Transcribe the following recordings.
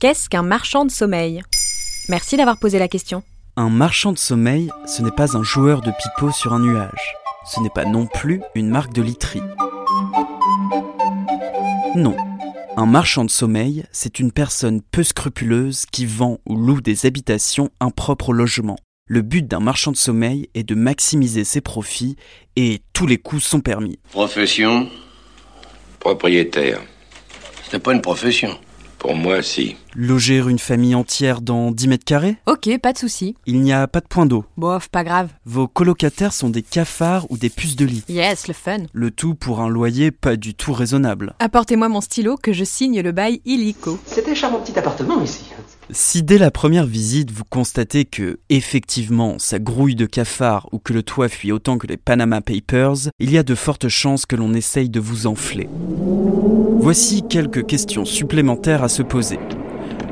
Qu'est-ce qu'un marchand de sommeil? Merci d'avoir posé la question. Un marchand de sommeil, ce n'est pas un joueur de pipeau sur un nuage. Ce n'est pas non plus une marque de literie. Non. Un marchand de sommeil, c'est une personne peu scrupuleuse qui vend ou loue des habitations impropres au logement. Le but d'un marchand de sommeil est de maximiser ses profits et tous les coups sont permis. Profession Propriétaire. C'est pas une profession. Pour moi, si. Loger une famille entière dans 10 mètres carrés Ok, pas de souci. Il n'y a pas de point d'eau. Bof, pas grave. Vos colocataires sont des cafards ou des puces de lit. Yes, le fun. Le tout pour un loyer pas du tout raisonnable. Apportez-moi mon stylo que je signe le bail illico. Un charmant petit appartement ici. Si dès la première visite vous constatez que, effectivement, ça grouille de cafards ou que le toit fuit autant que les Panama Papers, il y a de fortes chances que l'on essaye de vous enfler. Voici quelques questions supplémentaires à se poser.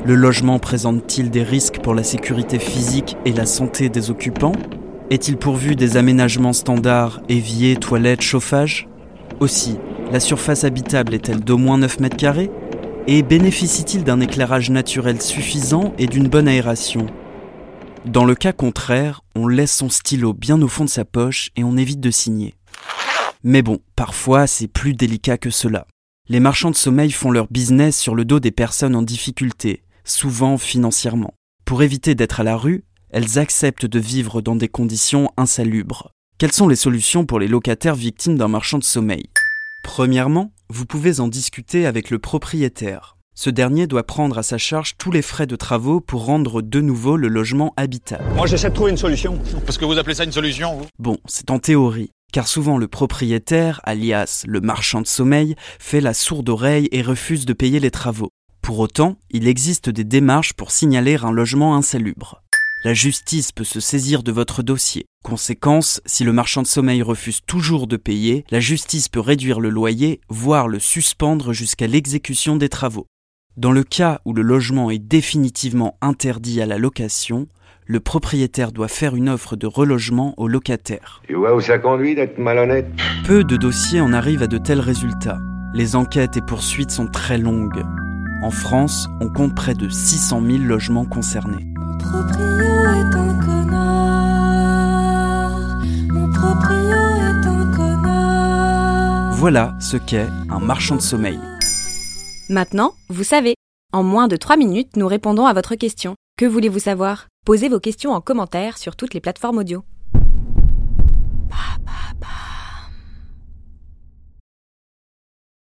Le logement présente-t-il des risques pour la sécurité physique et la santé des occupants? Est-il pourvu des aménagements standards, éviers, toilettes, chauffage? Aussi, la surface habitable est-elle d'au moins 9 mètres carrés? Et bénéficie-t-il d'un éclairage naturel suffisant et d'une bonne aération? Dans le cas contraire, on laisse son stylo bien au fond de sa poche et on évite de signer. Mais bon, parfois c'est plus délicat que cela. Les marchands de sommeil font leur business sur le dos des personnes en difficulté, souvent financièrement. Pour éviter d'être à la rue, elles acceptent de vivre dans des conditions insalubres. Quelles sont les solutions pour les locataires victimes d'un marchand de sommeil? Premièrement, vous pouvez en discuter avec le propriétaire. Ce dernier doit prendre à sa charge tous les frais de travaux pour rendre de nouveau le logement habitable. Moi, j'essaie de trouver une solution. Parce que vous appelez ça une solution, vous? Bon, c'est en théorie, car souvent le propriétaire, alias le marchand de sommeil, fait la sourde oreille et refuse de payer les travaux. Pour autant, il existe des démarches pour signaler un logement insalubre. La justice peut se saisir de votre dossier. Conséquence, si le marchand de sommeil refuse toujours de payer, la justice peut réduire le loyer, voire le suspendre jusqu'à l'exécution des travaux. Dans le cas où le logement est définitivement interdit à la location, le propriétaire doit faire une offre de relogement au locataire. Tu vois où ça conduit d'être malhonnête? Peu de dossiers en arrivent à de tels résultats. Les enquêtes et poursuites sont très longues. En France, on compte près de 600 000 logements concernés. Mon proprio est un connard. Mon proprio est un connard. Voilà ce qu'est un marchand de sommeil. Maintenant, vous savez. En moins de 3 minutes, nous répondons à votre question. Que voulez-vous savoir? Posez vos questions en commentaire sur toutes les plateformes audio.